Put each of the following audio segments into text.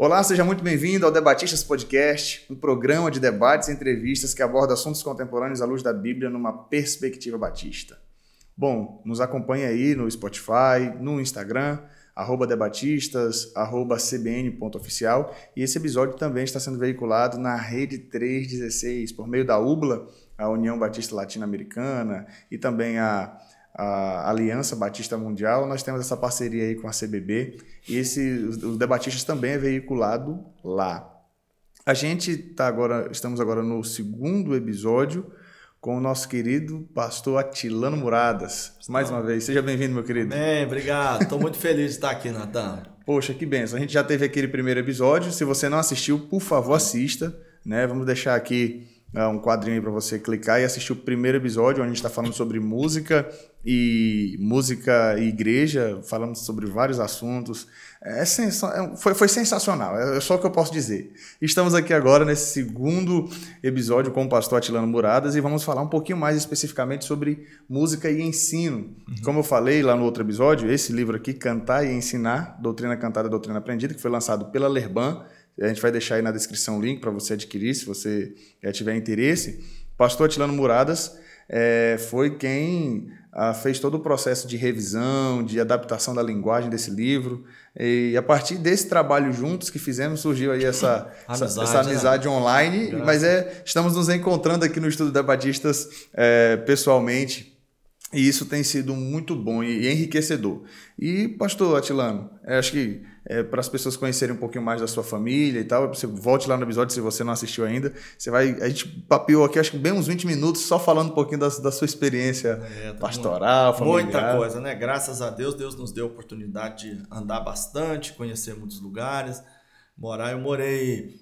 Olá, seja muito bem-vindo ao Debatistas Podcast, um programa de debates e entrevistas que aborda assuntos contemporâneos à luz da Bíblia numa perspectiva batista. Bom, nos acompanhe aí no Spotify, no Instagram, arroba debatistas, arroba cbn.oficial e esse episódio também está sendo veiculado na Rede 316 por meio da UBLA, a União Batista Latino-Americana e também a a Aliança Batista Mundial, nós temos essa parceria aí com a CBB e esse os debatistas também é veiculado lá. A gente tá agora, estamos agora no segundo episódio com o nosso querido pastor Atilano Muradas. Mais uma vez, seja bem-vindo, meu querido. Bem, obrigado. Estou muito feliz de estar aqui, Natan. Poxa, que benção. A gente já teve aquele primeiro episódio. Se você não assistiu, por favor, assista. Né? Vamos deixar aqui um quadrinho aí para você clicar e assistir o primeiro episódio, onde a gente está falando sobre música e música e igreja, falamos sobre vários assuntos. É sens... É foi, foi sensacional, é só o que eu posso dizer. Estamos aqui agora nesse segundo episódio com o pastor Atilano Muradas e vamos falar um pouquinho mais especificamente sobre música e ensino. Uhum. Como eu falei lá no outro episódio, esse livro aqui, Cantar e Ensinar, Doutrina Cantada, Doutrina Aprendida, que foi lançado pela Lerban, a gente vai deixar aí na descrição o link para você adquirir, se você é, tiver interesse. Pastor Atilano Muradas é, foi quem ah, fez todo o processo de revisão, de adaptação da linguagem desse livro. E a partir desse trabalho juntos que fizemos, surgiu aí essa amizade, essa, essa amizade né? online. Graças. Mas é, estamos nos encontrando aqui no Estudo da Batistas é, pessoalmente. E isso tem sido muito bom e enriquecedor. E, pastor Atilano, acho que é, para as pessoas conhecerem um pouquinho mais da sua família e tal. Você volte lá no episódio se você não assistiu ainda. Você vai. A gente papiou aqui, acho que bem uns 20 minutos, só falando um pouquinho da, da sua experiência é, tá pastoral, familiar. Muita coisa, né? Graças a Deus, Deus nos deu a oportunidade de andar bastante, conhecer muitos lugares, morar. Eu morei.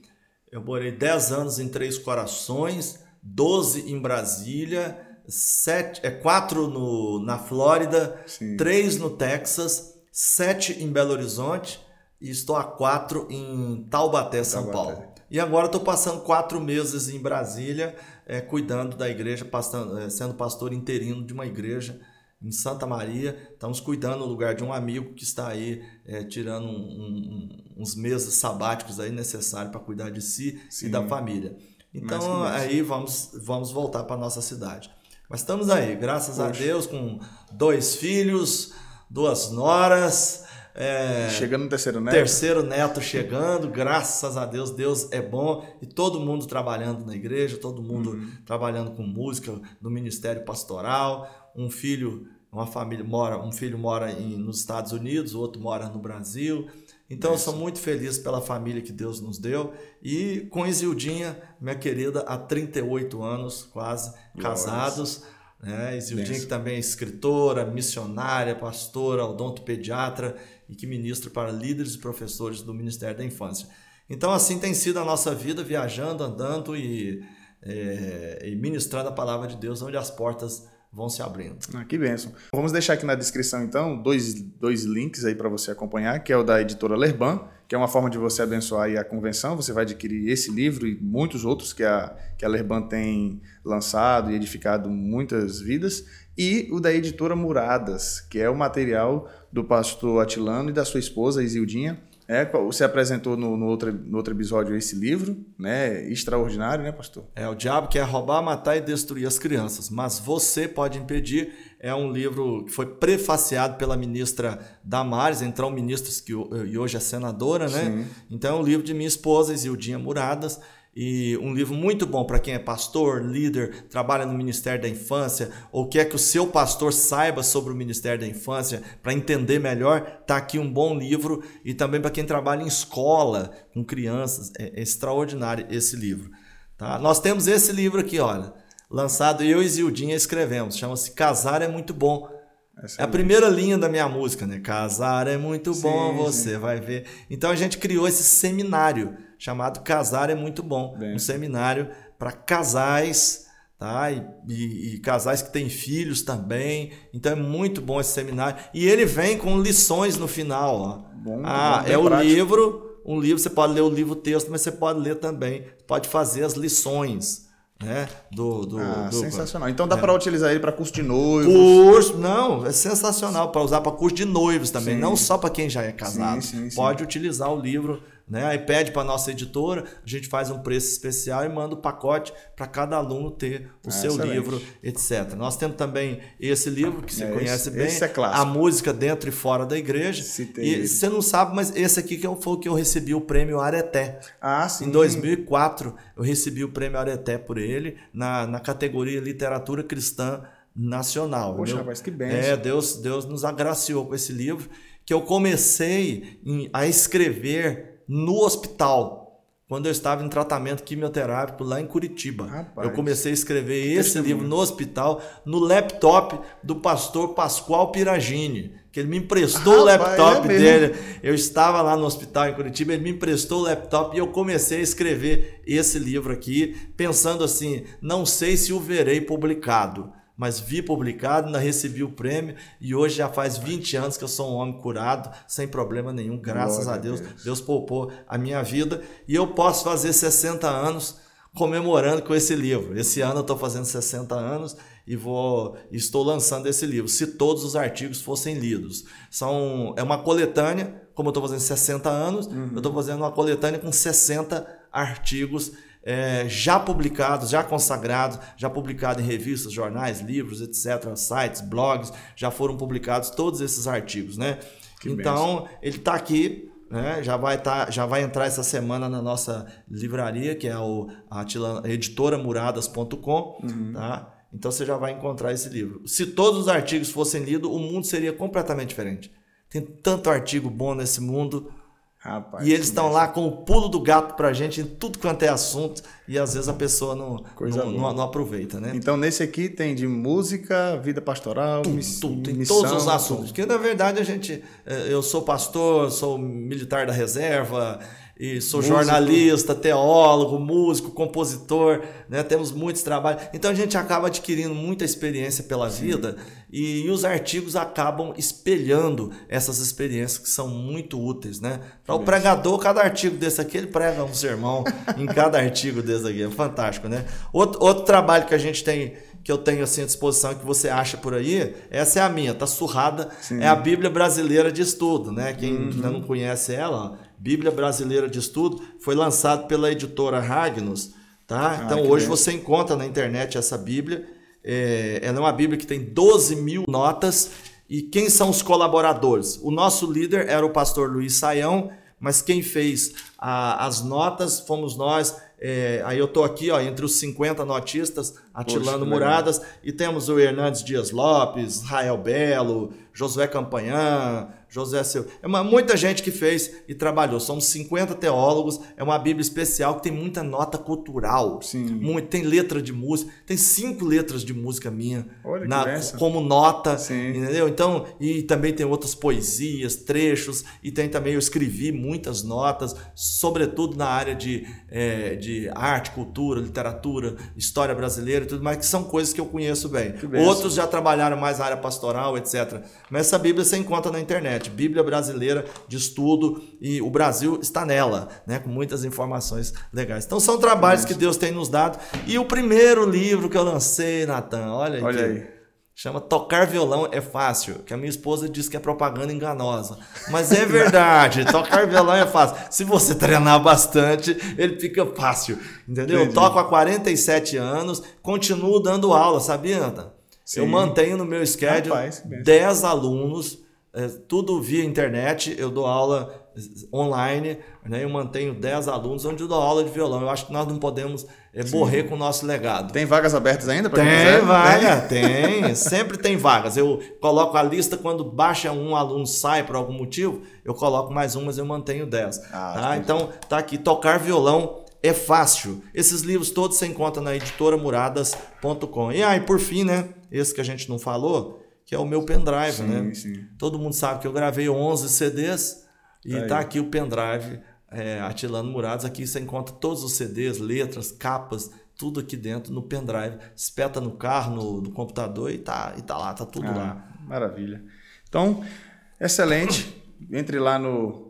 Eu morei 10 anos em Três Corações, 12 em Brasília, sete, é, 4 no, na Flórida, Sim. 3 no Texas, 7 em Belo Horizonte e estou há quatro em Taubaté, São Taubaté. Paulo. E agora estou passando quatro meses em Brasília, é, cuidando da igreja, passando, é, sendo pastor interino de uma igreja em Santa Maria. Estamos cuidando no lugar de um amigo que está aí é, tirando um, um, uns meses sabáticos aí necessários para cuidar de si Sim. e da família. Então aí vamos, vamos voltar para nossa cidade. Mas estamos aí, graças Poxa. a Deus, com dois filhos, duas noras. É, chegando no terceiro neto. Terceiro neto chegando, graças a Deus, Deus é bom. E todo mundo trabalhando na igreja, todo mundo uhum. trabalhando com música, no ministério pastoral. Um filho, uma família mora, um filho mora em, nos Estados Unidos, o outro mora no Brasil. Então Isso. eu sou muito feliz pela família que Deus nos deu. E com Isildinha, minha querida, há 38 anos quase, casados. Né? Isildinha, que também é escritora, missionária, pastora, odontopediatra e que ministra para líderes e professores do Ministério da Infância. Então, assim tem sido a nossa vida, viajando, andando e, é, e ministrando a palavra de Deus, onde as portas vão se abrindo. Ah, que bênção. Vamos deixar aqui na descrição, então, dois, dois links aí para você acompanhar, que é o da editora Lerban, que é uma forma de você abençoar a convenção. Você vai adquirir esse livro e muitos outros que a, que a Lerban tem lançado e edificado muitas vidas. E o da editora Muradas, que é o material do pastor Atilano e da sua esposa Isildinha. É, você apresentou no, no, outro, no outro episódio esse livro, né? Extraordinário, né, pastor? É, o diabo quer roubar, matar e destruir as crianças, mas você pode impedir. É um livro que foi prefaciado pela ministra Damares, então ministros que e hoje é senadora, né? Sim. Então é um livro de minha esposa, Isildinha Muradas e um livro muito bom para quem é pastor, líder, trabalha no Ministério da Infância ou quer que o seu pastor saiba sobre o Ministério da Infância para entender melhor, tá aqui um bom livro e também para quem trabalha em escola com crianças, é, extraordinário esse livro, tá? Nós temos esse livro aqui, olha, lançado eu e Zildinha escrevemos, chama-se Casar é muito bom. É a primeira linha da minha música, né? Casar é muito sim, bom, você sim. vai ver. Então a gente criou esse seminário chamado Casar é Muito Bom. Bem. Um seminário para casais, tá? E, e, e, casais que têm filhos também. Então é muito bom esse seminário. E ele vem com lições no final. Ó. Bom, ah, bom, é o livro. Um livro, você pode ler o livro texto, mas você pode ler também. Pode fazer as lições. Né? Do, do, ah, do, sensacional. Então dá é. para utilizar ele para curso de noivos. Curso, não, é sensacional para usar para curso de noivos também, sim. não só para quem já é casado. Sim, sim, Pode utilizar o livro Né? Aí pede para nossa editora, a gente faz um preço especial e manda o pacote para cada aluno ter o ah, seu excelente. livro, etc. Nós temos também esse livro que você é, conhece esse, bem, esse é a música dentro e fora da igreja. E você não sabe, mas esse aqui que foi o que eu recebi o prêmio Areté. Ah, sim. Em 2004 eu recebi o prêmio Areté por ele na, na categoria literatura cristã nacional. Poxa, mas que bem. É, Deus, Deus nos agraciou com esse livro que eu comecei a escrever no hospital, quando eu estava em tratamento quimioterápico lá em Curitiba. Rapaz, eu comecei a escrever esse livro no hospital, no laptop do pastor Pascoal Piragini, que ele me emprestou Rapaz, o laptop é dele. Eu estava lá no hospital em Curitiba, ele me emprestou o laptop e eu comecei a escrever esse livro aqui, pensando assim: não sei se o verei publicado mas vi publicado, ainda recebi o prêmio e hoje já faz 20 anos que eu sou um homem curado, sem problema nenhum, graças Glória a Deus. Deus. Deus poupou a minha vida e eu posso fazer 60 anos comemorando com esse livro. Esse ano eu estou fazendo 60 anos e vou estou lançando esse livro. Se todos os artigos fossem lidos, são é uma coletânea. Como eu estou fazendo 60 anos, uhum. eu estou fazendo uma coletânea com 60 artigos é, já publicados, já consagrados, já publicado em revistas, jornais, livros, etc., sites, blogs, já foram publicados todos esses artigos, né? Que então, benção. ele está aqui, né? já, vai tá, já vai entrar essa semana na nossa livraria, que é o, a editoramuradas.com, uhum. tá? Então você já vai encontrar esse livro. Se todos os artigos fossem lidos, o mundo seria completamente diferente. Tem tanto artigo bom nesse mundo, Rapaz, e eles estão lá com o pulo do gato pra gente em tudo quanto é assunto e às vezes a pessoa não, não, não, não, aproveita, né? Então nesse aqui tem de música, vida pastoral, tudo, miss, tudo, tem missão, todos os assuntos. Porque na verdade a gente, eh, eu sou pastor, sou militar da reserva, e sou músico. jornalista, teólogo, músico, compositor, né? temos muitos trabalhos. Então a gente acaba adquirindo muita experiência pela Sim. vida e, e, os artigos acabam espelhando essas experiências que são muito úteis. Né? Para o pregador, cada artigo desse aqui, ele prega um sermão em cada artigo desse aqui. É fantástico, né? Outro, outro trabalho que a gente tem que eu tenho assim à disposição que você acha por aí, essa é a minha, tá surrada, Sim. é a Bíblia Brasileira de Estudo, né? Quem uhum. ainda não conhece ela, Bíblia Brasileira de Estudo, foi lançado pela editora Ragnos. Tá? Ah, então hoje bem. você encontra na internet essa Bíblia. É, ela é uma Bíblia que tem 12 mil notas. E quem são os colaboradores? O nosso líder era o pastor Luiz Saião, mas quem fez a, as notas fomos nós. É, aí eu estou aqui ó, entre os 50 notistas, atilando Poxa, muradas, e temos o Hernandes Dias Lopes, Rael Belo, Josué Campanhã, José Seu. É uma, muita gente que fez e trabalhou. Somos 50 teólogos. É uma Bíblia especial que tem muita nota cultural. Sim. Muito, tem letra de música. Tem cinco letras de música minha na, como nota. Sim. Entendeu? Então, e também tem outras poesias, trechos. E tem também, eu escrevi muitas notas, sobretudo na área de, é, de arte, cultura, literatura, história brasileira e tudo mais, que são coisas que eu conheço bem. Outros já trabalharam mais na área pastoral, etc. Mas essa Bíblia você encontra na internet. Bíblia Brasileira de Estudo, e o Brasil está nela, né, com muitas informações legais. Então são trabalhos que Deus tem nos dado. E o primeiro livro que eu lancei, Natan, olha, olha aí. Chama Tocar Violão é Fácil, que a minha esposa diz que é propaganda enganosa. Mas é verdade, tocar violão é fácil. Se você treinar bastante, ele fica fácil. Entendeu? Entendi. Eu toco há 47 anos, continuo dando aula, sabia, Natan? Eu mantenho no meu schedule Rapaz, 10 alunos é, tudo via internet, eu dou aula online, né? eu mantenho 10 alunos onde eu dou aula de violão. Eu acho que nós não podemos é, morrer com o nosso legado. Tem vagas abertas ainda para Tem quiser? vaga, tem. tem. Sempre tem vagas. Eu coloco a lista quando baixa um aluno, sai por algum motivo, eu coloco mais um, mas eu mantenho 10. Ah, tá? Então, tá aqui, tocar violão é fácil. Esses livros todos você encontra na editoramuradas.com. E aí, por fim, né? Esse que a gente não falou, que é o meu pendrive, sim, né? Sim. Todo mundo sabe que eu gravei 11 CDs e tá, tá aqui o pendrive é, Atilano Murados. Aqui você encontra todos os CDs, letras, capas, tudo aqui dentro no pendrive. Espeta no carro, no, no computador e tá, e tá lá, tá tudo ah, lá. Maravilha. Então, excelente. Entre lá no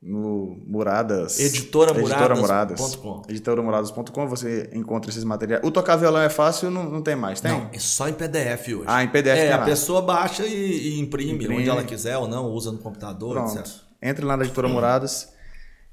no Muradas. Editora Muradas.com. Editora Muradas.com, você encontra esses materiais. O tocar violão é fácil, não, não tem mais, tem? Não, é só em PDF hoje. Ah, em PDF É, a pessoa baixa e, e imprime, imprime, onde ela quiser ou não, usa no computador, Pronto. etc. Entre lá na Editora Muradas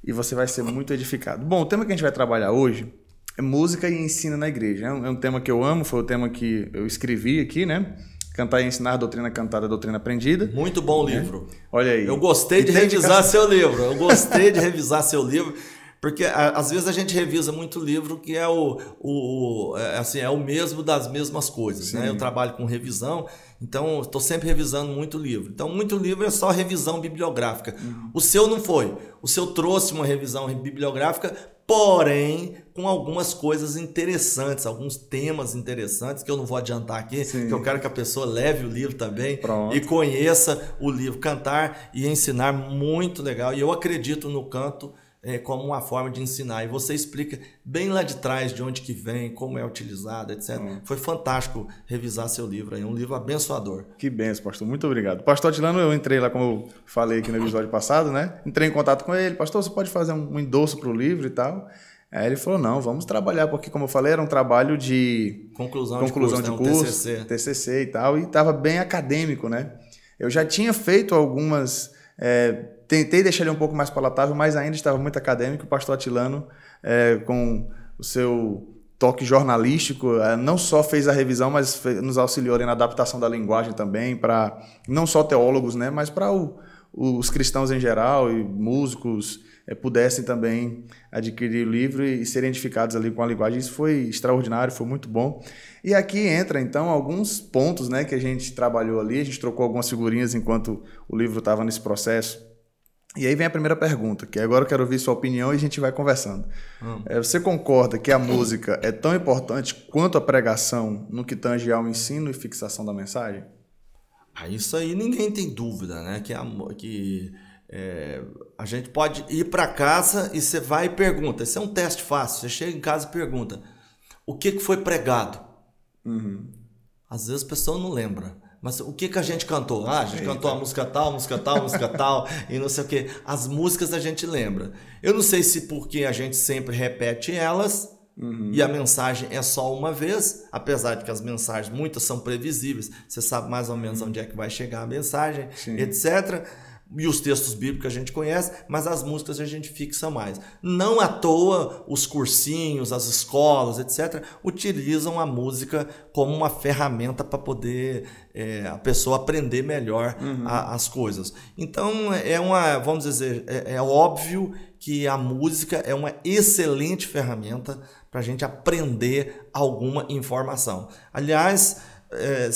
e você vai ser muito edificado. Bom, o tema que a gente vai trabalhar hoje é música e ensino na igreja. É um, é um tema que eu amo, foi o tema que eu escrevi aqui, né? Cantar e ensinar, doutrina cantada, doutrina aprendida. Muito bom né? livro. Olha aí. Eu gostei de revisar seu livro. Eu gostei de revisar seu livro. Porque às vezes a gente revisa muito livro que é o, o é, assim é o mesmo das mesmas coisas, né? Eu trabalho com revisão, então estou sempre revisando muito livro. Então muito livro é só revisão bibliográfica. Uhum. O seu não foi. O seu trouxe uma revisão bibliográfica, porém com algumas coisas interessantes, alguns temas interessantes que eu não vou adiantar aqui, Sim. que eu quero que a pessoa leve o livro também Pronto. e conheça o livro, cantar e ensinar muito legal. E eu acredito no canto é, como uma forma de ensinar. E você explica bem lá de trás de onde que vem, como é utilizado, etc. Hum. Foi fantástico revisar seu livro. É um livro abençoador. Que benção, pastor. Muito obrigado. Pastor Atilano, eu entrei lá, como eu falei aqui no episódio passado, né? Entrei em contato com ele. Pastor, você pode fazer um endosso para o livro e tal? Aí ele falou, não, vamos trabalhar, porque como eu falei, era um trabalho de conclusão, conclusão de curso, de curso né? um TCC. TCC e tal, e estava bem acadêmico, né? Eu já tinha feito algumas é, tentei deixar ele um pouco mais palatável, mas ainda estava muito acadêmico. O pastor Atilano, é, com o seu toque jornalístico, é, não só fez a revisão, mas fez, nos auxiliou na adaptação da linguagem também, para não só teólogos, né, mas para os cristãos em geral e músicos é, pudessem também adquirir o livro e serem edificados ali com a linguagem. Isso foi extraordinário, foi muito bom. E aqui entra, então, alguns pontos né, que a gente trabalhou ali, a gente trocou algumas figurinhas enquanto o livro estava nesse processo. E aí vem a primeira pergunta, que agora eu quero ouvir sua opinião e a gente vai conversando. Hum. É, você concorda que a música é tão importante quanto a pregação no que tange ao ensino e fixação da mensagem? Ah, isso aí ninguém tem dúvida, né? Que, a, que é, a gente pode ir para casa e você vai e pergunta. Esse é um teste fácil. Você chega em casa e pergunta: o que, que foi pregado? Uhum. Às vezes a pessoa não lembra. Mas o que, que a gente cantou? Ah, a gente Eita. cantou a música tal, música tal, música tal, e não sei o que. As músicas a gente lembra. Eu não sei se porque a gente sempre repete elas, Uhum. E a mensagem é só uma vez, apesar de que as mensagens, muitas são previsíveis, você sabe mais ou menos onde é que vai chegar a mensagem, Sim. etc e os textos bíblicos a gente conhece, mas as músicas a gente fixa mais. Não à toa os cursinhos, as escolas, etc., utilizam a música como uma ferramenta para poder é, a pessoa aprender melhor uhum. a, as coisas. Então é uma, vamos dizer, é, é óbvio que a música é uma excelente ferramenta para a gente aprender alguma informação. Aliás, é,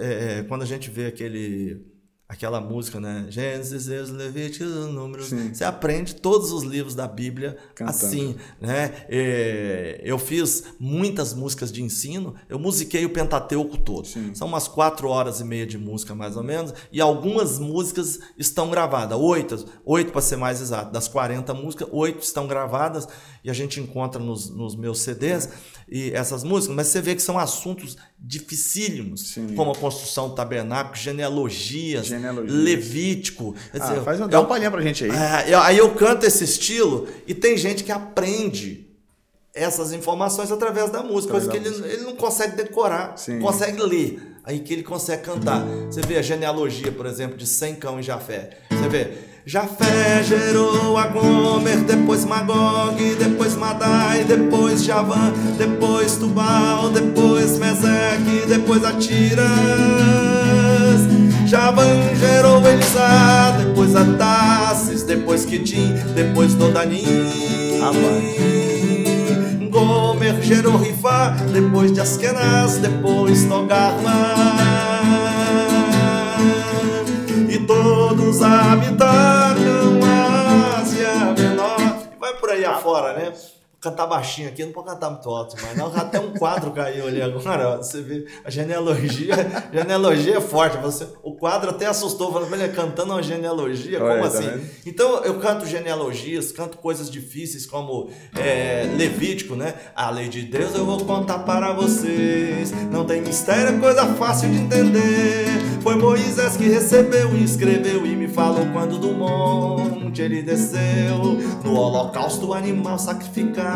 é, quando a gente vê aquele aquela música, né? Gênesis, Êxodo, Levítico, Números. Sim. Você aprende todos os livros da Bíblia Cantando. assim, né? É, eu fiz muitas músicas de ensino, eu musiquei o Pentateuco todo. Sim. São umas quatro horas e meia de música, mais ou menos, e algumas músicas estão gravadas. Oito, oito para ser mais exato. Das 40 músicas, oito estão gravadas e a gente encontra nos, nos meus CDs e essas músicas, mas você vê que são assuntos dificílimos, Sim. como a construção do tabernáculo, genealogias, Genealogia. Levítico. Ah, dizer, faz um, dá uma palhinha pra gente aí. É, aí eu canto esse estilo e tem gente que aprende essas informações através da música, coisa que ele, ele não consegue decorar, Sim. consegue ler. Aí que ele consegue cantar. Você vê a genealogia, por exemplo, de Sem Cão e Jafé. Você vê Jafé gerou a Gomer, depois Magog, depois Madai, depois Javã, depois Tubal, depois Meseque, depois Atiras. Javã gerou Elisá, depois Atassis, depois Quitim, depois Dodanim. Gomer gerou Rifá, depois de Askenaz, depois Togarma todos habitaram a Ásia Menor. E vai por aí afora, né? Cantar baixinho aqui, não pode cantar muito alto, mas não, até um quadro caiu ali agora, você vê, a genealogia, a genealogia é forte, você, o quadro até assustou, falando, ele cantando uma genealogia, como Oi, assim? Tá então eu canto genealogias, canto coisas difíceis como é, Levítico, né? A lei de Deus eu vou contar para vocês, não tem mistério, é coisa fácil de entender, foi Moisés que recebeu e escreveu e me falou quando do monte ele desceu, no holocausto o animal sacrificado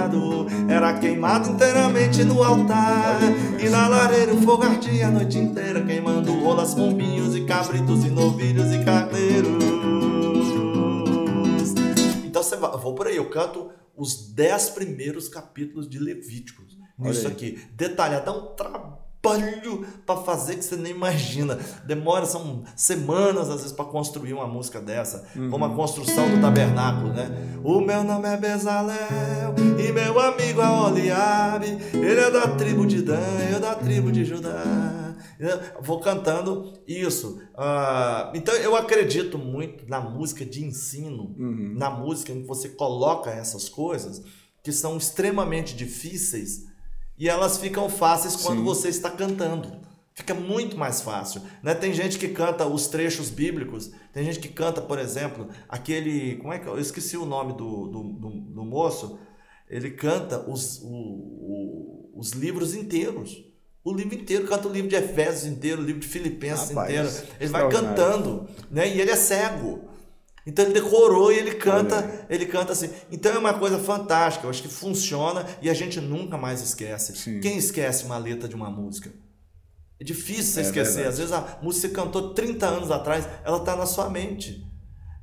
era queimado inteiramente no altar. E na lareira o fogo ardia a noite inteira, queimando rolas, pombinhos e cabritos e novilhos e carneiros. Então você vai, vou por aí, eu canto os dez primeiros capítulos de Levíticos. Nisso aqui. Detalhado, dá um trabalho para fazer que você nem imagina. Demora, são semanas às vezes para construir uma música dessa, uhum. como a construção do tabernáculo, né? O meu nome é Bezalel e meu amigo é Oliabe, ele é da tribo de Dan, eu da tribo de Judá. Vou cantando isso. Uh, então eu acredito muito na música de ensino, uhum. na música em que você coloca essas coisas que são extremamente difíceis e elas ficam fáceis quando Sim. você está cantando. Fica muito mais fácil. Né? Tem gente que canta os trechos bíblicos, tem gente que canta, por exemplo, aquele. Como é que eu esqueci o nome do, do, do, do moço? Ele canta os, o, o, os livros inteiros. O livro inteiro, canta o livro de Efésios inteiro, o livro de Filipenses Rapaz, inteiro. Ele vai cantando, né? E ele é cego. Então ele decorou e ele canta, ele canta assim. Então é uma coisa fantástica, eu acho que funciona e a gente nunca mais esquece. Sim. Quem esquece uma letra de uma música? É difícil você é esquecer. Verdade. Às vezes a música você cantou 30 anos atrás, ela está na sua mente.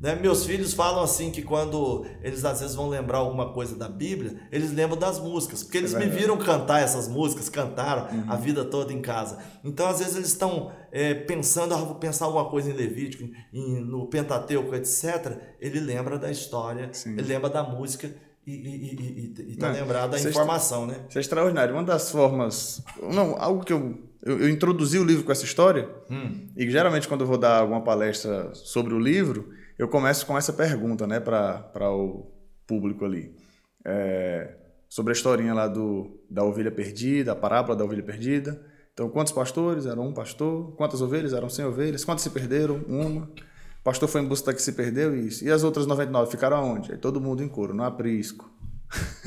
Né? Meus filhos falam assim que quando eles às vezes vão lembrar alguma coisa da Bíblia, eles lembram das músicas, porque eles é me viram cantar essas músicas, cantaram uhum. a vida toda em casa. Então às vezes eles estão é, pensando, ah, vou pensar alguma coisa em Levítico, em, no Pentateuco, etc. Ele lembra da história, Sim. ele lembra da música e está lembrado da informação, né? Isso é extraordinário. Uma das formas, não, algo que eu eu, eu, introduzi o livro com essa história, hum. e geralmente quando eu vou dar alguma palestra sobre o livro, eu começo com essa pergunta, né, para o público ali. É, sobre a historinha lá do, da ovelha perdida, a parábola da ovelha perdida. Então, quantos pastores? Eram um pastor. Quantas ovelhas? Eram 100 ovelhas. Quantas se perderam? Uma. O pastor foi em busca da que se perdeu isso. E as outras 99 ficaram aonde? Aí todo mundo em coro, no aprisco.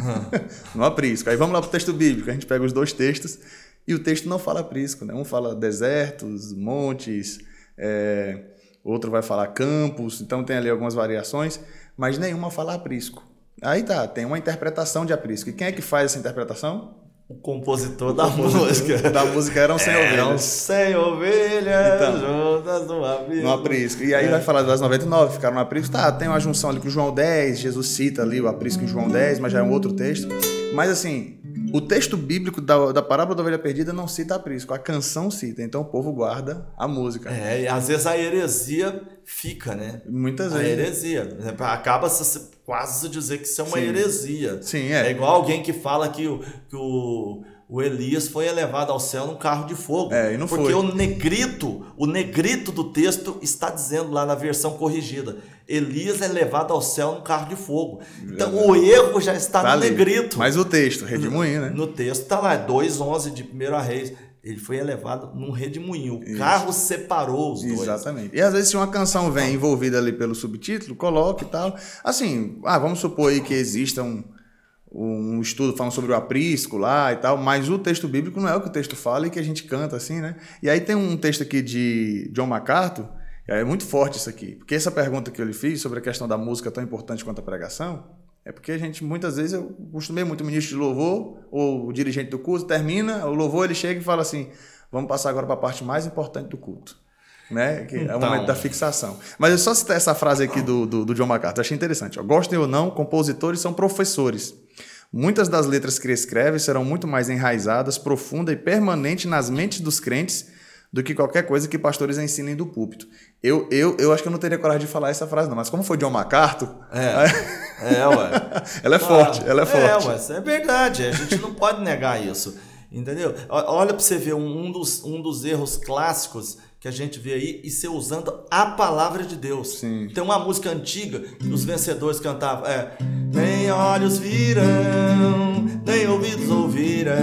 no aprisco. Aí vamos lá para o texto bíblico. A gente pega os dois textos e o texto não fala aprisco. Né? Um fala desertos, montes, é, outro vai falar campos, então tem ali algumas variações, mas nenhuma fala aprisco. Aí tá, tem uma interpretação de aprisco. E quem é que faz essa interpretação? O compositor o da compositor música. Da música eram 100 ovelhas. Eram 100 ovelhas então, juntas no aprisco. No aprisco. E aí é. vai falar das 99, ficaram no aprisco. Tá, tem uma junção ali com João 10, Jesus cita ali o aprisco em João 10, mas já é um outro texto. Mas assim, o texto bíblico da, da parábola da ovelha perdida não cita aprisco, a canção cita, então o povo guarda a música. É, e às vezes a heresia fica, né? Muitas a vezes. A heresia. Acaba -se quase dizer que isso é uma Sim. heresia. Sim, é. É igual alguém que fala que o, que o o Elias foi elevado ao céu num carro de fogo. É, e não porque foi. o negrito, o negrito do texto está dizendo lá na versão corrigida. Elias é levado ao céu num carro de fogo. Então é, o erro já está tá no ali. negrito. Mas o texto, redemoinho, né? No texto está lá, 2,11 de 1 Reis. Ele foi elevado num redemoinho. O Isso. carro separou os dois. Exatamente. E às vezes, se uma canção vem envolvida ali pelo subtítulo, coloque e tal. Assim, ah, vamos supor aí que exista um um estudo falando sobre o aprisco lá e tal, mas o texto bíblico não é o que o texto fala e que a gente canta assim, né? E aí tem um texto aqui de John MacArthur, é muito forte isso aqui, porque essa pergunta que eu lhe fiz sobre a questão da música tão importante quanto a pregação, é porque a gente, muitas vezes, eu costumei muito o ministro de louvor ou o dirigente do culto, termina, o louvor ele chega e fala assim, vamos passar agora para a parte mais importante do culto. Né? Que então... É o momento então. da fixação. Mas eu só citar essa frase aqui do, do, do John MacArthur, achei interessante. Ó. Gostem ou não, compositores são professores. Muitas das letras que ele escreve serão muito mais enraizadas, profunda e permanente nas mentes dos crentes do que qualquer coisa que pastores ensinem do púlpito. Eu, eu, eu acho que eu não teria coragem de falar essa frase, não, mas como foi John MacArthur. É, é ué. ela é forte, ela é, é forte. É, ué, é verdade, a gente não pode negar isso. Entendeu? Olha para você ver um, dos, um dos erros clássicos que a gente vê aí e ser usando a palavra de Deus. Sim. Tem uma música antiga que os vencedores cantavam, é nem olhos viram, nem ouvidos ouviram,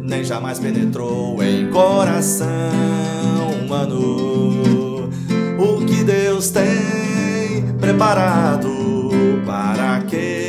nem jamais penetrou em coração humano o que Deus tem preparado para aqueles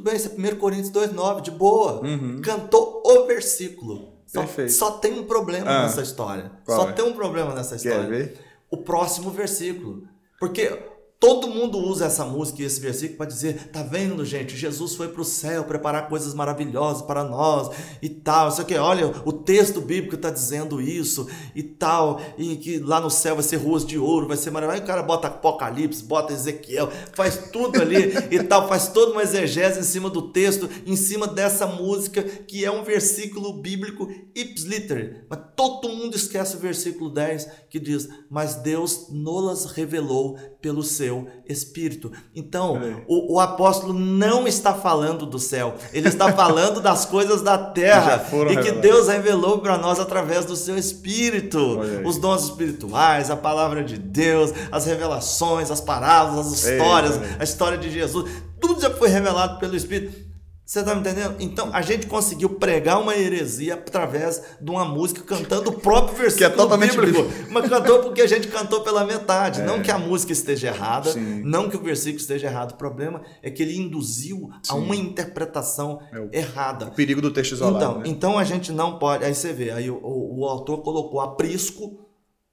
Tudo bem, isso é 1 Coríntios 2,9, de boa. Uhum. Cantou o versículo. Só, só, tem um problema ah, nessa história. Só é? tem um problema nessa história. O próximo versículo. Porque Todo mundo usa essa música e esse versículo para dizer: tá vendo, gente? Jesus foi para o céu preparar coisas maravilhosas para nós e tal. Isso aqui, olha, o texto bíblico está dizendo isso e tal. E que lá no céu vai ser ruas de ouro, vai ser maravilhoso. Aí o cara bota Apocalipse, bota Ezequiel, faz tudo ali e tal, faz toda uma exegese em cima do texto, em cima dessa música que é um versículo bíblico ipsliter. Mas todo mundo esquece o versículo 10 que diz: Mas Deus nolas revelou pelo seu Espírito. Então, o, o, apóstolo não está falando do céu, ele está falando das coisas da terra e que Deus revelou para nós através do seu Espírito. Os dons espirituais, a palavra de Deus, as revelações, as parábolas, as histórias, a história de Jesus, tudo já foi revelado pelo Espírito. Você está me entendendo? Então a gente conseguiu pregar uma heresia através de uma música cantando o próprio versículo que é totalmente bíblico. Mas cantou porque a gente cantou pela metade. É. Não que a música esteja errada, Sim. não que o versículo esteja errado. O problema é que ele induziu Sim. a uma interpretação é o, errada. O perigo do texto isolado. Então, né? então a gente não pode. Aí você vê, aí o, o, o autor colocou aprisco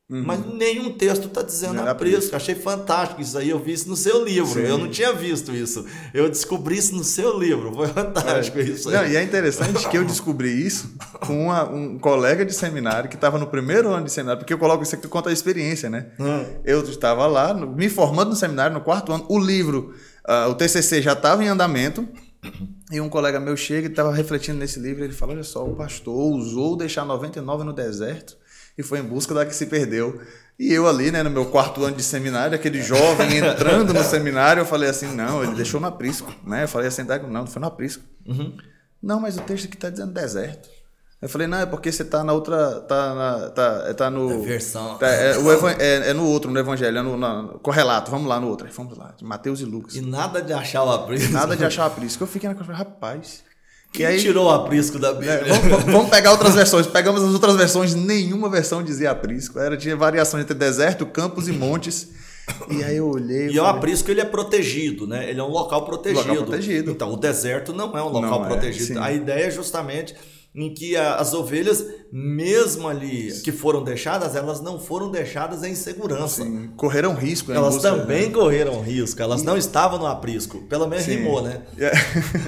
Uhum. Mas nenhum texto está dizendo a preço. Achei fantástico isso aí. Eu vi isso no seu livro. Sim. Eu não tinha visto isso. Eu descobri isso no seu livro. Foi fantástico é. isso aí. Não, e é interessante que eu descobri isso com uma, um colega de seminário que estava no primeiro ano de seminário, porque eu coloco isso aqui conta a experiência, né? Uhum. Eu estava lá, me formando no seminário, no quarto ano. O livro, uh, o TCC já estava em andamento. E um colega meu chega e estava refletindo nesse livro. Ele fala: Olha só, o pastor ousou deixar 99 no deserto e foi em busca da que se perdeu. E eu ali, né, no meu quarto ano de seminário, aquele jovem entrando no seminário, eu falei assim, não, ele deixou no aprisco, né? Eu falei assim, não, não foi no aprisco. Uhum. Não, mas o texto aqui está dizendo deserto. Eu falei, não, é porque você está na outra. Tá, na, tá, tá no. É versão. Tá, é, o é, é, no outro, no Evangelho, é no, no, correlato. Vamos lá no outro. Vamos lá, Mateus e Lucas. E nada de achar o aprisco. Nada de achar o aprisco. Eu fiquei na coisa, rapaz. Quem aí, tirou o aprisco da Bíblia? É, vamos, vamos, pegar outras versões. Pegamos as outras versões, nenhuma versão dizia aprisco. Era, tinha variações entre deserto, campos e montes. E aí eu olhei. E, o aprisco ele é protegido, né? Ele é um local protegido. Local protegido. Então, o deserto não é um local não é, protegido. É, a ideia é justamente em que as ovelhas, mesmo ali que foram deixadas, elas não foram deixadas em segurança. Sim, correram risco. Elas busca, também né? correram risco, elas e... não estavam no aprisco. Pelo menos Sim. rimou, né?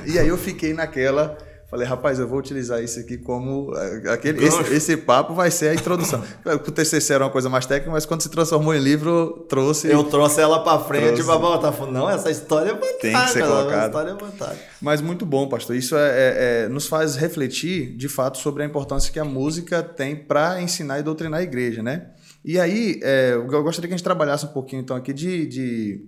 E aí eu fiquei naquela Falei, rapaz, eu vou utilizar isso aqui como. Eh, aquele, esse, esse, papo vai ser a introdução. o TCC era uma coisa mais técnica, mas quando se transformou em livro, trouxe. Eu trouxe ela para frente e botar falando, não, essa história é fantástica. Tem que ser colocada. Essa história é fantástica. Mas muito bom, pastor. Isso é, é, é, nos faz refletir, de fato, sobre a importância que a música tem para ensinar e doutrinar a igreja, né? E aí, é, eu gostaria que a gente trabalhasse um pouquinho, então, aqui de, de,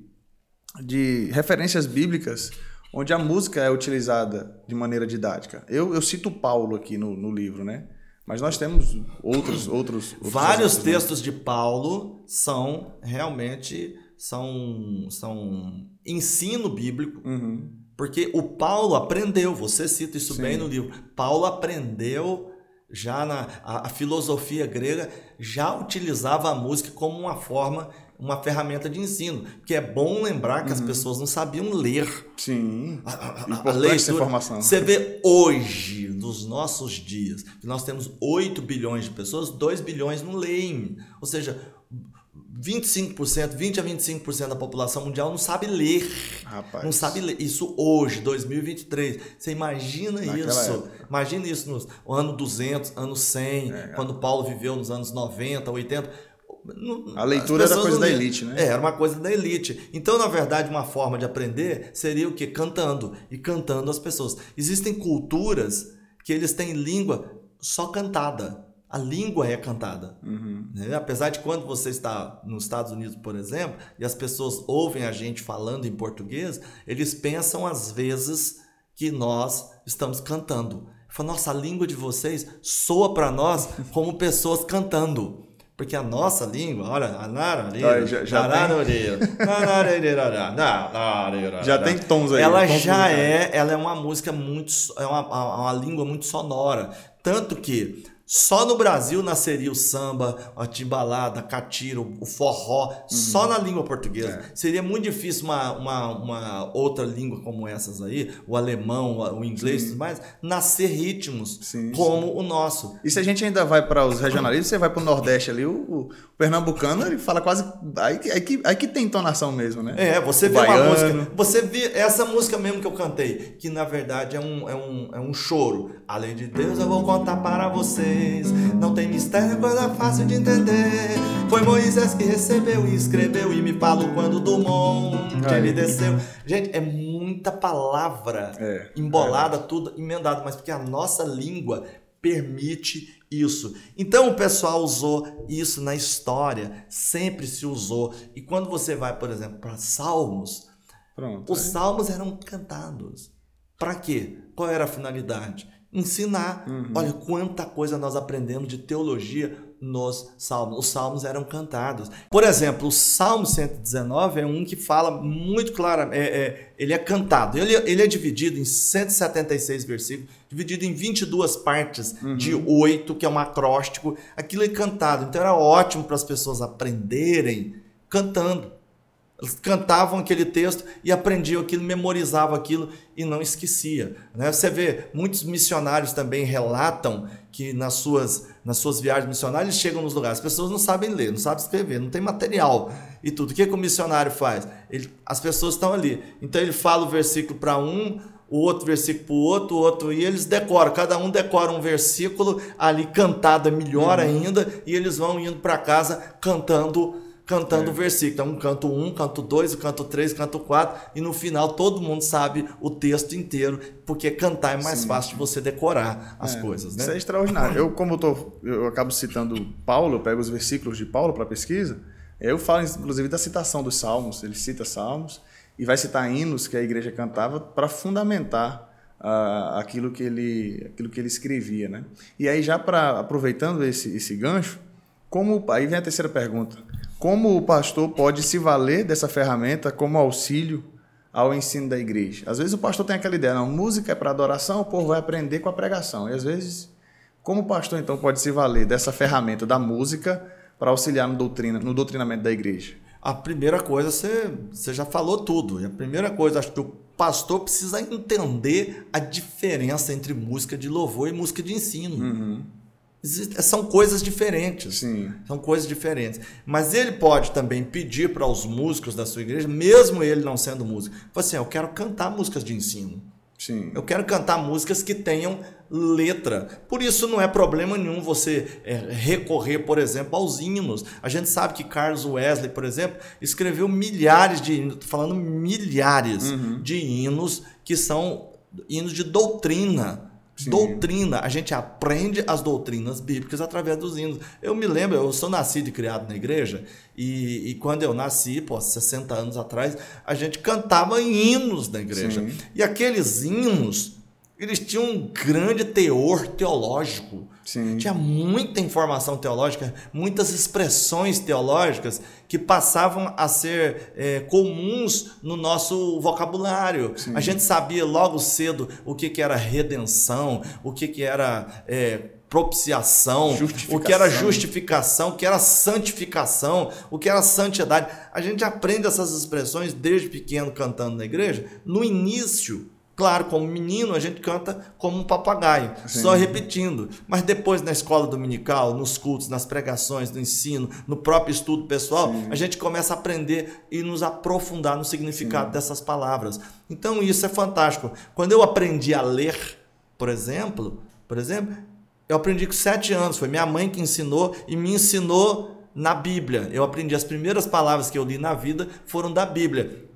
de referências bíblicas onde a música é utilizada de maneira didática. Eu, eu cito Paulo aqui no, no livro, né? Mas nós temos outros outros, outros vários exemplos, né? textos né? de Paulo são realmente são são ensino bíblico. Uhum. Porque o Paulo aprendeu, você cita isso Sim. bem no livro. Paulo aprendeu já na a, a filosofia grega já utilizava a música como uma forma uma ferramenta de ensino. Porque é bom lembrar que uhum. as pessoas não sabiam ler. Sim. A, a, a leitura. informação. Você vê hoje, nos nossos dias, que nós temos 8 bilhões de pessoas, 2 bilhões não leem. Ou seja, 25%, 20 a 25% da população mundial não sabe ler. Rapaz. Não sabe ler. Isso hoje, 2023. Você imagina Naquela isso? Época. Imagina isso no ano 200, ano 100, é, quando Paulo viveu nos anos 90, 80 a leitura era coisa da elite, né? É, era uma coisa da elite. Então, na verdade, uma forma de aprender seria o quê? Cantando. E cantando as pessoas. Existem culturas que eles têm língua só cantada. A língua é cantada. Uhum. Né? Apesar de quando você está nos Estados Unidos, por exemplo, e as pessoas ouvem a gente falando em português, eles pensam às vezes que nós estamos cantando. Fala, nossa, a língua de vocês soa para nós como pessoas cantando. Porque a nossa língua, olha, já, já, tem... já tem tons aí. Ela tons já é, ela é uma música muito, é uma, uma língua muito sonora. Tanto que Só no Brasil nasceria o samba, a timbalada, a catira, o forró, uhum. só na língua portuguesa. É. Seria muito difícil uma, uma, uma, outra língua como essas aí, o alemão, o inglês e tudo mais, nascer ritmos sim, como sim. o nosso. E se a gente ainda vai para os regionalistas, você vai para o Nordeste ali, o, o, pernambucano, ele fala quase. Aí, aí, que, aí que tem entonação mesmo, né? É, você vê baiano. uma música. Você vê essa música mesmo que eu cantei, que na verdade é um, é um, é um choro. Além de Deus, eu vou contar para não tem mistério, coisa fácil de entender. Foi Moisés que recebeu e escreveu e me falou quando do monte ele desceu. Gente, é muita palavra é, embolada, é. tudo emendado, mas porque a nossa língua permite isso. Então o pessoal usou isso na história, sempre se usou. E quando você vai, por exemplo, para Salmos, Pronto, os é. salmos eram cantados. Para quê? Qual era a finalidade? Ensinar. Uhum. Olha quanta coisa nós aprendemos de teologia nos salmos. Os salmos eram cantados. Por exemplo, o Salmo 119 é um que fala muito claro, é, é, ele é cantado. Ele, ele é dividido em 176 versículos, dividido em 22 partes uhum. de 8, que é um acróstico. Aquilo é cantado. Então era ótimo para as pessoas aprenderem cantando. Eles cantavam aquele texto e aprendiam aquilo, memorizavam aquilo e não esquecia. Né? Você vê, muitos missionários também relatam que nas suas, nas suas viagens missionárias chegam nos lugares, as pessoas não sabem ler, não sabem escrever, não tem material e tudo. O que, que o missionário faz? Ele, as pessoas estão ali. Então ele fala o versículo para um, o outro versículo para o outro, o outro, e eles decoram, cada um decora um versículo ali cantado, é melhor uhum. ainda, e eles vão indo para casa cantando cantando é. o versículo. Então, canto 1, um, canto 2, canto 3, canto 4, e no final todo mundo sabe o texto inteiro, porque cantar é mais Sim. fácil de você decorar as é. coisas. Né? Isso é extraordinário. Eu, como eu, tô, eu acabo citando Paulo, eu pego os versículos de Paulo para pesquisa, eu falo inclusive da citação dos salmos, ele cita salmos e vai citar hinos que a igreja cantava para fundamentar uh, aquilo, que ele, aquilo que ele escrevia. Né? E aí, já para aproveitando esse, esse gancho, como aí vem a terceira pergunta. Como o pastor pode se valer dessa ferramenta como auxílio ao ensino da igreja? Às vezes o pastor tem aquela ideia, não, música é para adoração, o povo vai aprender com a pregação. E às vezes, como o pastor então pode se valer dessa ferramenta da música para auxiliar no, doutrina, no doutrinamento da igreja? A primeira coisa, você, você já falou tudo. E a primeira coisa, acho que o pastor precisa entender a diferença entre música de louvor e música de ensino. Uhum são coisas diferentes. Sim. São coisas diferentes. Mas ele pode também pedir para os músicos da sua igreja, mesmo ele não sendo músico, assim, eu quero cantar músicas de ensino. Sim. Eu quero cantar músicas que tenham letra. Por isso não é problema nenhum você é, recorrer, por exemplo, aos hinos. A gente sabe que Carlos Wesley, por exemplo, escreveu milhares de hinos, falando milhares uhum. de hinos que são hinos de doutrina Sim. Doutrina, a gente aprende as doutrinas bíblicas através dos hinos. Eu me lembro, eu sou nascido e criado na igreja, e, e quando eu nasci, pô, 60 anos atrás, a gente cantava hinos na igreja. Sim. E aqueles hinos, eles tinham um grande teor teológico. Sim. Tinha muita informação teológica, muitas expressões teológicas que passavam a ser é, comuns no nosso vocabulário. Sim. A gente sabia logo cedo o que, que era redenção, o que, que era é, propiciação, o que era justificação, o que era santificação, o que era santidade. A gente aprende essas expressões desde pequeno cantando na igreja. No início, Claro, como menino, a gente canta como um papagaio, Sim. só repetindo. Mas depois, na escola dominical, nos cultos, nas pregações, no ensino, no próprio estudo pessoal, Sim. a gente começa a aprender e nos aprofundar no significado Sim. dessas palavras. Então, isso é fantástico. Quando eu aprendi a ler, por exemplo, por exemplo, eu aprendi com sete anos. Foi minha mãe que ensinou e me ensinou na Bíblia. Eu aprendi as primeiras palavras que eu li na vida foram da Bíblia.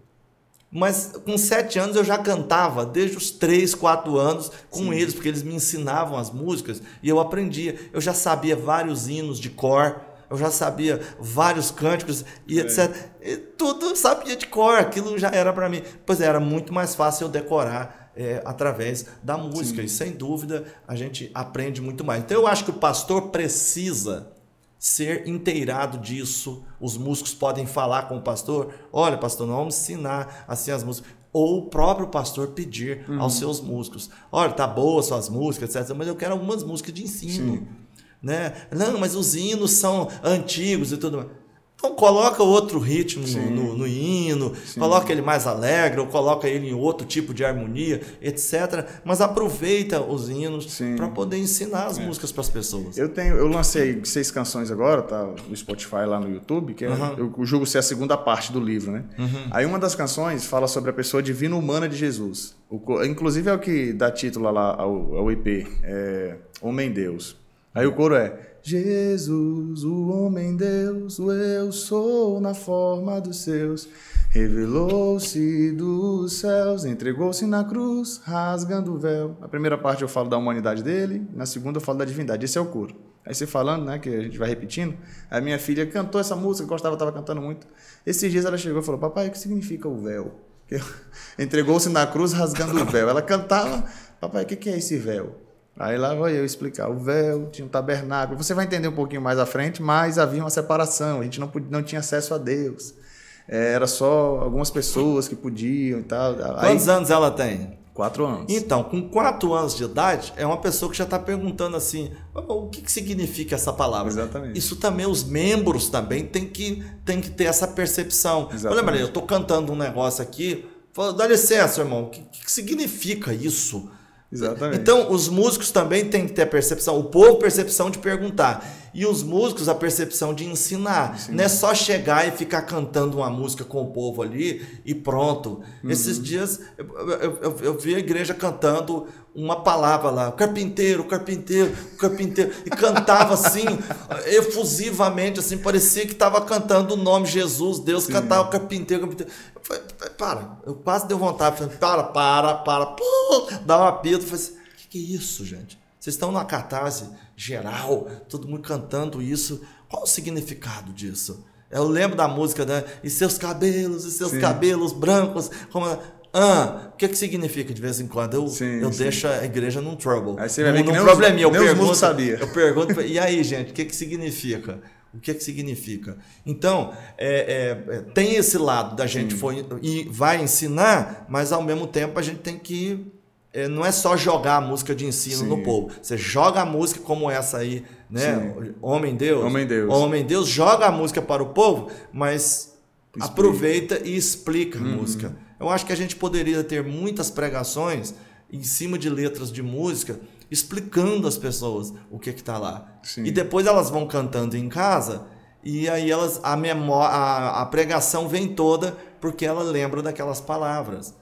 Mas com sete anos eu já cantava, desde os três, quatro anos, com Sim. eles, porque eles me ensinavam as músicas e eu aprendia. Eu já sabia vários hinos de cor, eu já sabia vários cânticos e é. etc. E tudo sabia de cor, aquilo já era para mim. Pois é, era muito mais fácil eu decorar é, através da música. Sim. E sem dúvida a gente aprende muito mais. Então eu acho que o pastor precisa ser inteirado disso. Os músicos podem falar com o pastor: olha, pastor, nós vamos ensinar assim as músicas. Ou o próprio pastor pedir uhum. aos seus músicos: olha, tá boa suas músicas, etc. Mas eu quero algumas músicas de ensino. Sim. né? Não, mas os hinos são antigos e tudo mais. Então coloca outro ritmo no, no, no, hino, Sim. coloca ele mais alegre, ou coloca ele em outro tipo de harmonia, etc. Mas aproveita os hinos para poder ensinar as é. músicas para as pessoas. Eu tenho, eu lancei seis canções agora, tá no Spotify lá no YouTube, que é, uhum. eu julgo ser a segunda parte do livro, né? Uhum. Aí uma das canções fala sobre a pessoa divina humana de Jesus. O, inclusive é o que dá título lá ao, ao EP, é Homem Deus. Aí o coro é Jesus, o homem Deus, o eu sou na forma dos seus. Revelou-se dos céus, entregou-se na cruz, rasgando o véu. A primeira parte eu falo da humanidade dele, na segunda eu falo da divindade. Esse é o coro. Aí você falando, né, que a gente vai repetindo, a minha filha cantou essa música, gostava, estava cantando muito. Esses dias ela chegou e falou: Papai, o que significa o véu? Entregou-se na cruz, rasgando o véu. Ela cantava: Papai, o que é esse véu? Aí lá vou eu explicar. O véu, tinha um tabernáculo. Você vai entender um pouquinho mais à frente, mas havia uma separação. A gente não, podia, não tinha acesso a Deus. É, era só algumas pessoas que podiam e tal. Quantos Aí, anos ela tem? Quatro anos. Então, com quatro anos de idade, é uma pessoa que já está perguntando assim: o que, que significa essa palavra? Exatamente. Isso também, os membros também têm que, têm que ter essa percepção. Olha, eu estou cantando um negócio aqui, dá licença, irmão, o que, que significa isso? Exatamente. Então, os músicos também têm que ter a percepção, o povo percepção de perguntar. E os músicos a percepção de ensinar. Sim. Não é só chegar e ficar cantando uma música com o povo ali e pronto. Uhum. Esses dias eu, eu, eu, eu, vi a igreja cantando uma palavra lá, carpinteiro, carpinteiro, carpinteiro, e cantava assim, efusivamente, assim, parecia que estava cantando o nome Jesus, Deus Sim. cantava carpinteiro, carpinteiro. Eu falei, para, eu quase deu vontade, falei, para, para, para, pô, dá um apito, falei assim, o que, que é isso, gente? Vocês estão numa catarse geral, todo mundo cantando isso, qual o significado disso? Eu lembro da música, né? E seus cabelos, e seus Sim. cabelos brancos, como ah, o que, que significa de vez em quando? Eu, sim, eu sim. deixo a igreja num trouble. Aí você vai ver num, que num probleminha. Eu pergunto, sabia. eu pergunto, e aí, gente, o que, que significa? O que, que significa? Então, é, é, é tem esse lado da gente foi, e vai ensinar, mas ao mesmo tempo a gente tem que. É, não é só jogar a música de ensino Sim. no povo. Você joga a música como essa aí, né? Sim. Homem Deus. Homem Deus. Homem Deus joga a música para o povo, mas explica. aproveita e explica a uhum. música. Eu acho que a gente poderia ter muitas pregações em cima de letras de música explicando às pessoas o que está lá. Sim. E depois elas vão cantando em casa e aí elas a, memória, a, a pregação vem toda porque ela lembra daquelas palavras.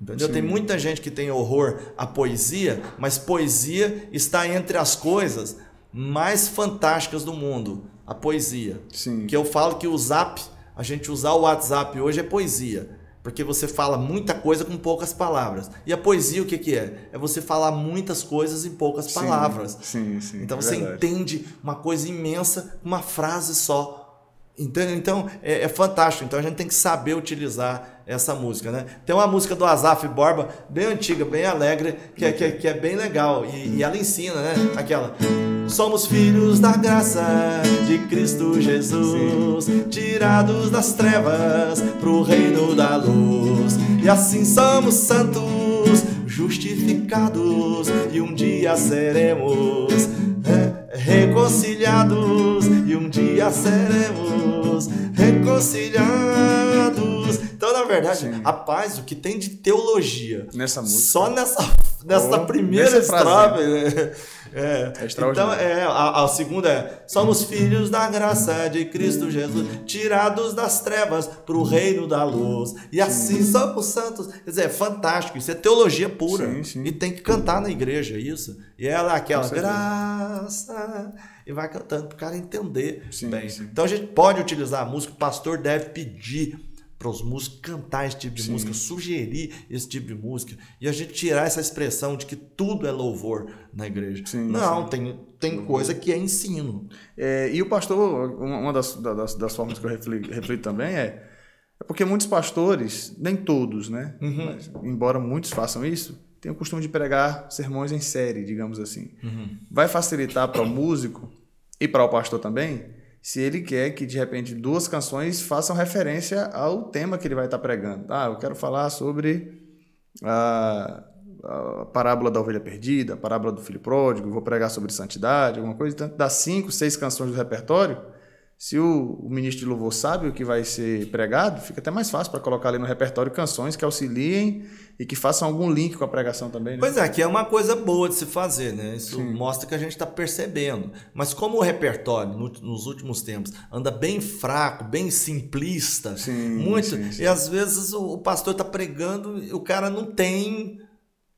Entendeu? Sim. Tem muita gente que tem horror à poesia, mas poesia está entre as coisas mais fantásticas do mundo. A poesia. Sim. Que eu falo que o zap, a gente usar o WhatsApp hoje é poesia. Porque você fala muita coisa com poucas palavras. E a poesia, o que, que é? É você falar muitas coisas em poucas sim, palavras. Sim, sim. Então é você verdade. entende uma coisa imensa com uma frase só. Então, então é, é, fantástico. Então a gente tem que saber utilizar essa música, né? Tem uma música do Azaf Borba, bem antiga, bem alegre, que é, que é, que é bem legal. E, e ela ensina, né? Aquela. Somos filhos da graça de Cristo Jesus, tirados das trevas pro reino da luz. E assim somos santos, justificados, e um dia seremos é, reconciliados, e um dia seremos reconciliados. Então, na verdade, Sim. a paz, o que tem de teologia nessa música, só nessa, nessa oh, primeira estrofe. É, é então, é, a, a, segunda é: somos filhos da graça de Cristo Jesus, tirados das trevas para o reino da luz. E assim sim. somos santos. Quer dizer, é fantástico. Isso é teologia pura. Sim, sim. E tem que cantar na igreja, isso. E ela é aquela graça. E vai cantando para o cara entender bem. Então a gente pode utilizar a música, o pastor deve pedir para os músicos cantar esse tipo de Sim. música, sugerir esse tipo de música e a gente tirar essa expressão de que tudo é louvor na igreja. Sim, Não, sim. tem, tem coisa que é ensino. É, e o pastor, uma das, das, das formas que eu reflito, reflito, também é, é porque muitos pastores, nem todos, né? Uhum. Mas, embora muitos façam isso, têm o costume de pregar sermões em série, digamos assim. Uhum. Vai facilitar para o músico e para o pastor também se ele quer que de repente duas canções façam referência ao tema que ele vai estar pregando. Ah, eu quero falar sobre a, a parábola da ovelha perdida, a parábola do filho pródigo, vou pregar sobre santidade, alguma coisa, então dá cinco, seis canções do repertório, se o, o, ministro de louvor sabe o que vai ser pregado, fica até mais fácil para colocar ali no repertório canções que auxiliem e que façam algum link com a pregação também. Né? Pois é, que é uma coisa boa de se fazer, né? Isso Sim. mostra que a gente está percebendo. Mas como o repertório no, nos últimos tempos anda bem fraco, bem simplista, sim, muito, sim, sim. e às vezes o, o pastor está pregando e o cara não tem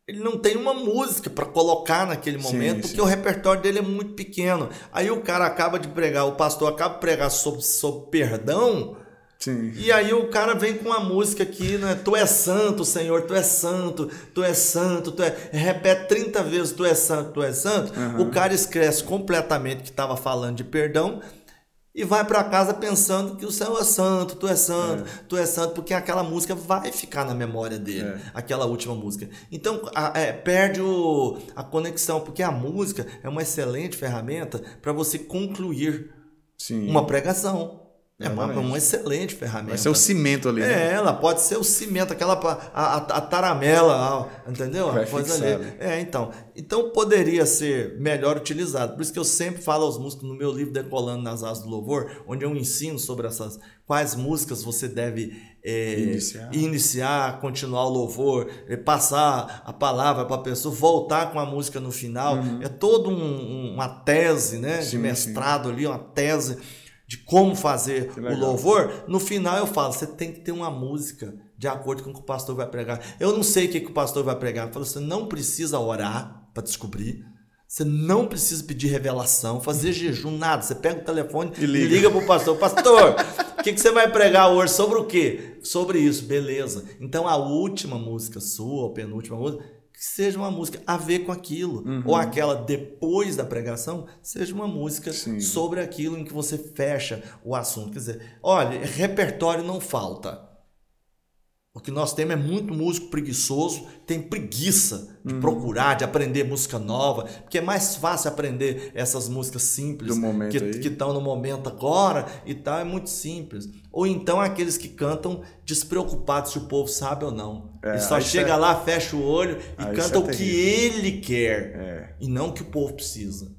ele não tem uma música para colocar naquele momento, sim, porque sim. o repertório dele é muito pequeno. Aí o cara acaba de pregar, o pastor acaba de pregar sobre, sobre perdão, Sim. E aí o cara vem com uma música aqui, né? Tu é santo, Senhor, tu é santo, tu é santo, tu é. Repete 30 vezes, tu é santo, tu é santo. Uhum. O cara esquece completamente que estava falando de perdão e vai para casa pensando que o Senhor é santo, tu é santo, é. tu é santo, porque aquela música vai ficar na memória dele, é. aquela última música. Então a, é, perde o, a conexão, porque a música é uma excelente ferramenta para você concluir Sim. uma pregação. É uma, uma, excelente ferramenta. Vai ser o cimento ali. É, né? ela pode ser o cimento, aquela a, a, a taramela, entendeu? Vai coisa fixar, ali. Né? É, então. Então poderia ser melhor utilizado. Por isso que eu sempre falo aos músicos no meu livro Decolando nas Asas do Louvor, onde eu ensino sobre essas quais músicas você deve é, iniciar. iniciar. continuar o louvor, é, passar a palavra para a pessoa, voltar com a música no final. Uhum. É toda um, uma tese, né, sim, de mestrado sim. ali, uma tese de como fazer o louvor, no final eu falo, você tem que ter uma música de acordo com o que o pastor vai pregar. Eu não sei o que, que o pastor vai pregar. Eu falo, você não precisa orar para descobrir. Você não precisa pedir revelação, fazer jejum, nada. Você pega o telefone e liga, liga para o pastor. Pastor, o que, que você vai pregar hoje? Sobre o quê? Sobre isso, beleza. Então a última música sua, ou penúltima música, que seja uma música a ver com aquilo. Uhum. Ou aquela depois da pregação, seja uma música Sim. sobre aquilo em que você fecha o assunto. Quer dizer, olha, repertório não falta. O que nós temos é muito músico preguiçoso, tem preguiça de uhum. procurar, de aprender música nova, porque é mais fácil aprender essas músicas simples que estão no momento agora e tal, é muito simples. Ou então aqueles que cantam despreocupados se o povo sabe ou não. É, ele só chega é... lá, fecha o olho e aí canta é o que ele quer é. e não o que o povo precisa.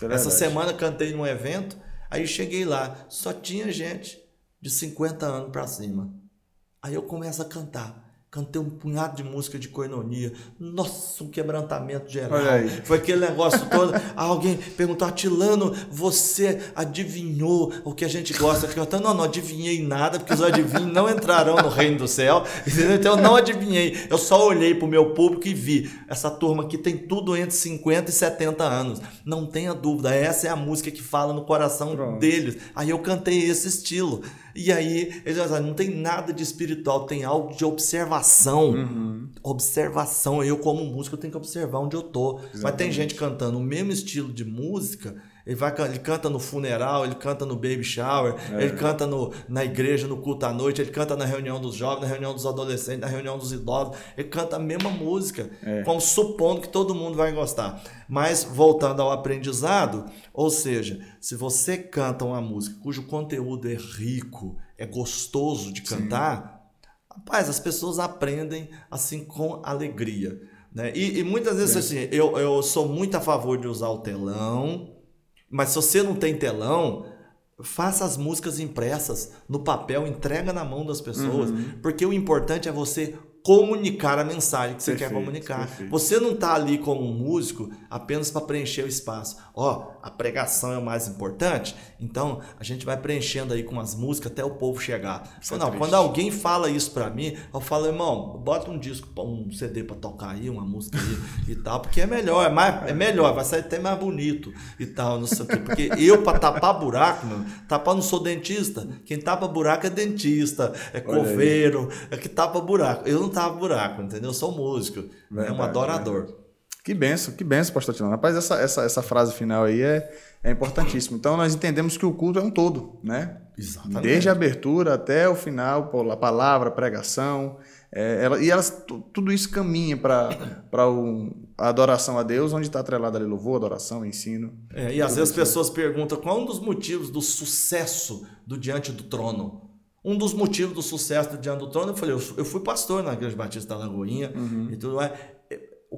É Essa semana cantei num evento, aí cheguei lá, só tinha gente de 50 anos para cima. Aí eu começo a cantar. Cantei um punhado de música de coinonia. Nossa, um quebrantamento geral. Foi aquele negócio todo. Alguém perguntou, Atilano, você adivinhou o que a gente gosta de cantar? Não, não adivinhei nada, porque os adivinhos não entrarão no reino do céu. Entendeu? Então eu não adivinhei. Eu só olhei para o meu público e vi. Essa turma aqui tem tudo entre 50 e 70 anos. Não tenha dúvida, essa é a música que fala no coração Pronto. deles. Aí eu cantei esse estilo. E aí, eles não tem nada de espiritual, tem algo de observação. Uhum. Observação. Eu, como músico, eu tenho que observar onde eu tô. Exatamente. Mas tem gente cantando o mesmo estilo de música ele, vai, ele canta no funeral, ele canta no baby shower, é. ele canta no, na igreja, no culto à noite, ele canta na reunião dos jovens, na reunião dos adolescentes, na reunião dos idosos. Ele canta a mesma música, é. como supondo que todo mundo vai gostar. Mas voltando ao aprendizado, ou seja, se você canta uma música cujo conteúdo é rico, é gostoso de cantar, Sim. rapaz, as pessoas aprendem assim com alegria. Né? E, e muitas vezes é. assim, eu, eu sou muito a favor de usar o telão mas se você não tem telão, faça as músicas impressas no papel, entrega na mão das pessoas, uhum. porque o importante é você comunicar a mensagem que você perfeito, quer comunicar. Perfeito. Você não está ali como um músico apenas para preencher o espaço. Ó, a pregação é o mais importante, então a gente vai preenchendo aí com as músicas até o povo chegar. Então, não, quando alguém fala isso para mim, eu falo, irmão, bota um disco, um CD para tocar aí, uma música aí e tal, porque é melhor, é, mais, é melhor, vai sair até mais bonito e tal, não sei o quê. Porque eu, para tapar buraco, meu, tapar não sou dentista. Quem tapa buraco é dentista, é coveiro, é que tapa buraco. Eu não tava buraco, entendeu? Eu sou músico, é um adorador. Verdade. Que benção, que benção, pastor Tilano. Rapaz, essa, essa, essa frase final aí é, é importantíssima. Então, nós entendemos que o culto é um todo, né? Exatamente. Desde a abertura até o final, a palavra, a pregação. É, ela, e elas, tudo isso caminha para um, a adoração a Deus, onde está atrelada ali louvor, adoração, ensino. É, e às vezes as pessoas perguntam qual é um dos motivos do sucesso do Diante do Trono. Um dos motivos do sucesso do Diante do Trono, eu falei, eu, fui pastor na Igreja Batista da Lagoinha uhum. e tudo mais.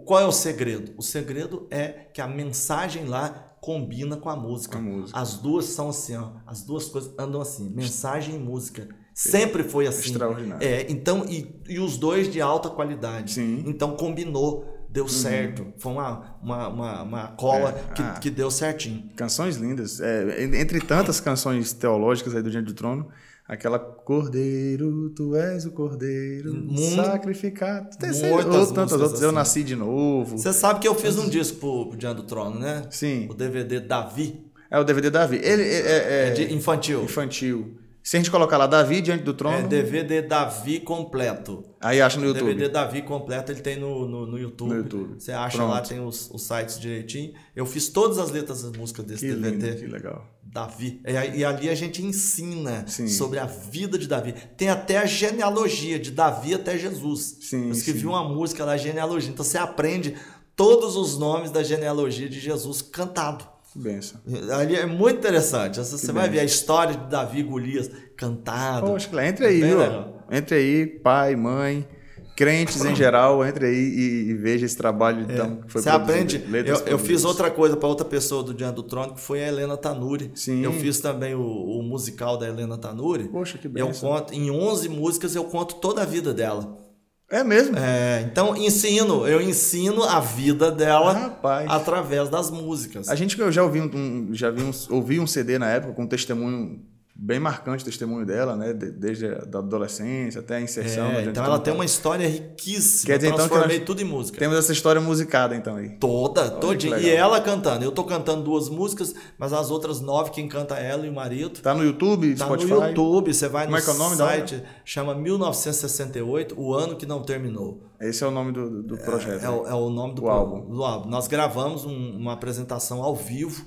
Qual é o segredo? O segredo é que a mensagem lá combina com a música. Com a música. As duas são assim, ó, as duas coisas andam assim, mensagem e música. Sempre foi assim. Extraordinário. É, então, e, e os dois de alta qualidade. Sim. Então combinou, deu certo. Foi uma, uma, uma, uma cola É, que, ah. que deu certinho. Canções lindas. É, en- entre tantas canções teológicas aí do Diante do Trono, aquela Cordeiro, tu és o Cordeiro Muito- sacrificado. Tem muitas ou tantas outras. Eu assim. nasci de novo. Você sabe que eu fiz um disco pro, pro Diante do Trono, né? Sim. O DVD Davi, É o DVD Davi. Ele é, é- é de infantil. infantil. Se a gente colocar lá Davi diante do trono, É DVD Davi completo. aí acha no YouTube. DVD Davi completo ele tem no, no, no YouTube. No YouTube. Você acha Pronto. lá, tem os, os sites direitinho. Eu fiz todas as letras das músicas desse Que DVD. lindo, que legal. Davi. E, e ali a gente ensina Sim. sobre a vida de Davi. Tem até a genealogia, de Davi até Jesus. Sim, Eu escrevi sim. uma música lá, genealogia. Então você aprende todos os nomes da genealogia de Jesus cantado. Que benção. Ali é muito interessante. Você você vai benção. ver a história de Davi e Golias cantado. Poxa, que- entre aí, viu? legal. Entre aí, pai, mãe, crentes em geral, entre aí e, e veja esse trabalho então, que foi É. Você aprende. Eu, eu fiz outra coisa para outra pessoa do Diante do Trono, que foi a Helena Tanuri. Sim. Eu fiz também o, o musical da Helena Tanuri. Poxa, que Eu benção. conto, em 11 músicas eu conto toda a vida dela. É mesmo? É, então ensino, eu ensino a vida dela Rapaz. através das músicas. A gente eu já ouvi um, já vi um, ouvi um CD na época com um testemunho bem marcante, testemunho dela, né? De- desde a da adolescência até a inserção. É, né, então ela tem uma história riquíssima. Quer dizer, então, que transformei tudo em música. Temos essa história musicada então aí. Toda, todinha. E ela cantando. Eu tô cantando duas músicas, mas as outras nove, quem canta é ela e o marido. Tá no YouTube, Tá Spotify. no YouTube, você vai Como no é que é o nome site, chama 1968, o ano que não terminou. Esse é o nome do, do projeto. É, o- é o nome do, O álbum. do álbum. Nós gravamos um- uma apresentação ao vivo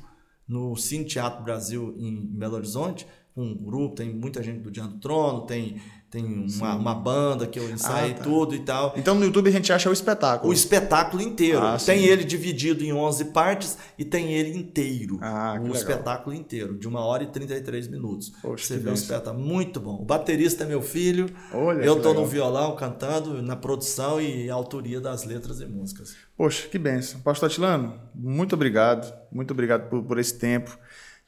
no Cine Teatro Brasil em Belo Horizonte, com um grupo, tem muita gente do Diante do Trono, tem, tem uma, uma banda que eu ensaiei Ah, tá. tudo e tal. Então no YouTube a gente acha o espetáculo. O espetáculo inteiro. Ah, tem sim. ele dividido em 11 partes e tem ele inteiro. Ah, um legal. espetáculo inteiro, de uma hora e 33 minutos. Poxa, Você vê o espetáculo. Muito bom. O baterista é meu filho. Olha, eu tô legal. no violão cantando, na produção e autoria das letras e músicas. Poxa, que benção. Pastor Atilano, muito obrigado. Muito obrigado por, por esse tempo.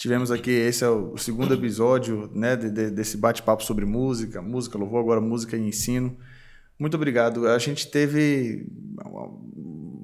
Tivemos aqui, esse é o segundo episódio né, de- de- desse bate-papo sobre música, música, louvor, agora música e ensino. Muito obrigado. A gente teve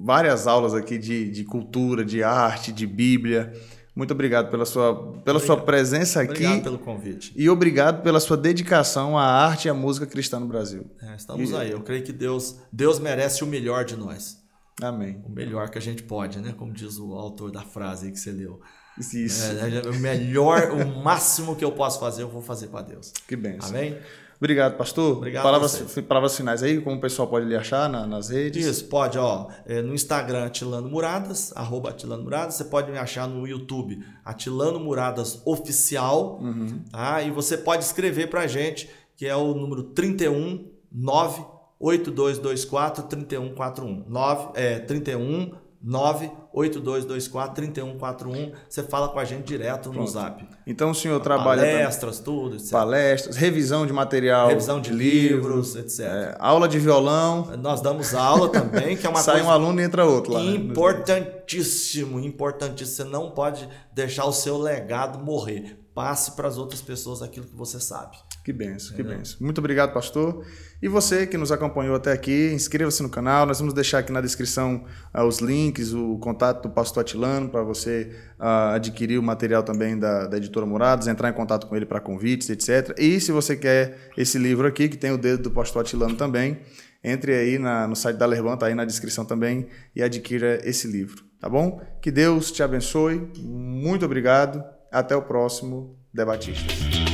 várias aulas aqui de, de cultura, de arte, de Bíblia. Muito obrigado pela sua, pela sua presença aqui Obrigado pelo convite. e obrigado pela sua dedicação à arte e à música cristã no Brasil. É, estamos aí. Eu creio que Deus, Deus merece o melhor de nós. Amém. O melhor que a gente pode, né? Como diz o autor da frase que você leu. Isso. É, é, o melhor, o máximo que eu posso fazer, eu vou fazer para Deus. Que benção. Amém? Obrigado, pastor. Obrigado palavras, palavras finais aí, como o pessoal pode lhe achar na- nas redes. Isso, pode, ó. é, no Instagram, Atilano Muradas, arroba Atilano Muradas. Você pode me achar no YouTube, Atilano Muradas Oficial. Uhum. Tá? E você pode escrever pra gente, que é o número 31 98224 3141. 9, é, 31 98224 3141. Você fala com a gente direto no zap. Então o senhor trabalha também- Palestras, tudo, etc. palestras, revisão de material, Revisão de livros, etc. é, aula de violão. Nós damos aula também, que é uma sai coisa um aluno e entra outro lá. né? Importantíssimo, importantíssimo. Você não pode deixar o seu legado morrer. Passe para as outras pessoas aquilo que você sabe. Que benção, que benção. Muito obrigado, pastor. E você que nos acompanhou até aqui, inscreva-se no canal. Nós vamos deixar aqui na descrição ah, os links, o contato do pastor Atilano para você ah, adquirir o material também da, da editora Morados, entrar em contato com ele para convites, etc. E se você quer esse livro aqui, que tem o dedo do pastor Atilano também, entre aí na- no site da Lerban, tá aí na descrição também, e adquira esse livro, tá bom? Que Deus te abençoe. Muito obrigado. Até o próximo Debatistas.